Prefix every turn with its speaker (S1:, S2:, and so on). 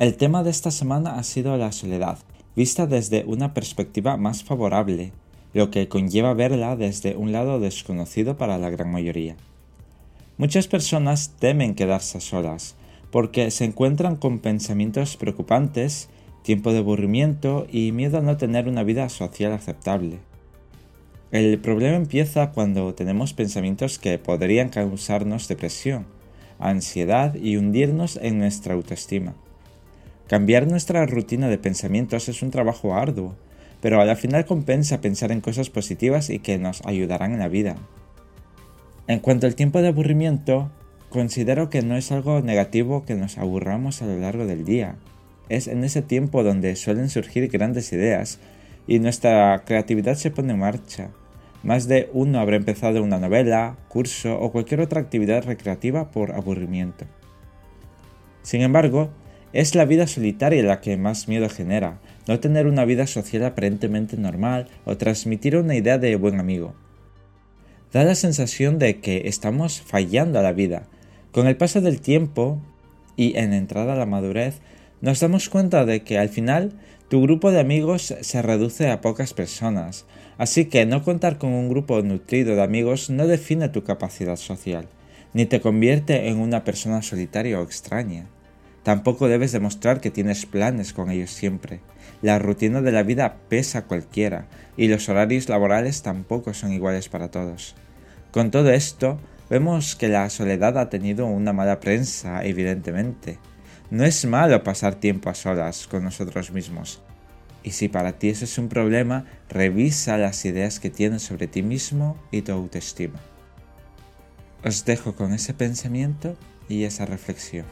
S1: El tema de esta semana ha sido la soledad, vista desde una perspectiva más favorable, lo que conlleva verla desde un lado desconocido para la gran mayoría. Muchas personas temen quedarse solas, porque se encuentran con pensamientos preocupantes, tiempo de aburrimiento y miedo a no tener una vida social aceptable. El problema empieza cuando tenemos pensamientos que podrían causarnos depresión, ansiedad y hundirnos en nuestra autoestima. Cambiar nuestra rutina de pensamientos es un trabajo arduo, pero al final compensa pensar en cosas positivas y que nos ayudarán en la vida. En cuanto al tiempo de aburrimiento, Considero que no es algo negativo que nos aburramos a lo largo del día. Es en ese tiempo donde suelen surgir grandes ideas y nuestra creatividad se pone en marcha. Más de uno habrá empezado una novela, curso o cualquier otra actividad recreativa por aburrimiento. Sin embargo, es la vida solitaria la que más miedo genera, no tener una vida social aparentemente normal o transmitir una idea de buen amigo. Da la sensación de que estamos fallando a la vida, con el paso del tiempo y en entrada a la madurez, nos damos cuenta de que al final tu grupo de amigos se reduce a pocas personas, así que no contar con un grupo nutrido de amigos no define tu capacidad social, ni te convierte en una persona solitaria o extraña. Tampoco debes demostrar que tienes planes con ellos siempre. La rutina de la vida pesa a cualquiera, y los horarios laborales tampoco son iguales para todos. Con todo esto, Vemos que la soledad ha tenido una mala prensa, evidentemente. No es malo pasar tiempo a solas con nosotros mismos. Y si para ti eso es un problema, revisa las ideas que tienes sobre ti mismo y tu autoestima. Os dejo con ese pensamiento y esa reflexión.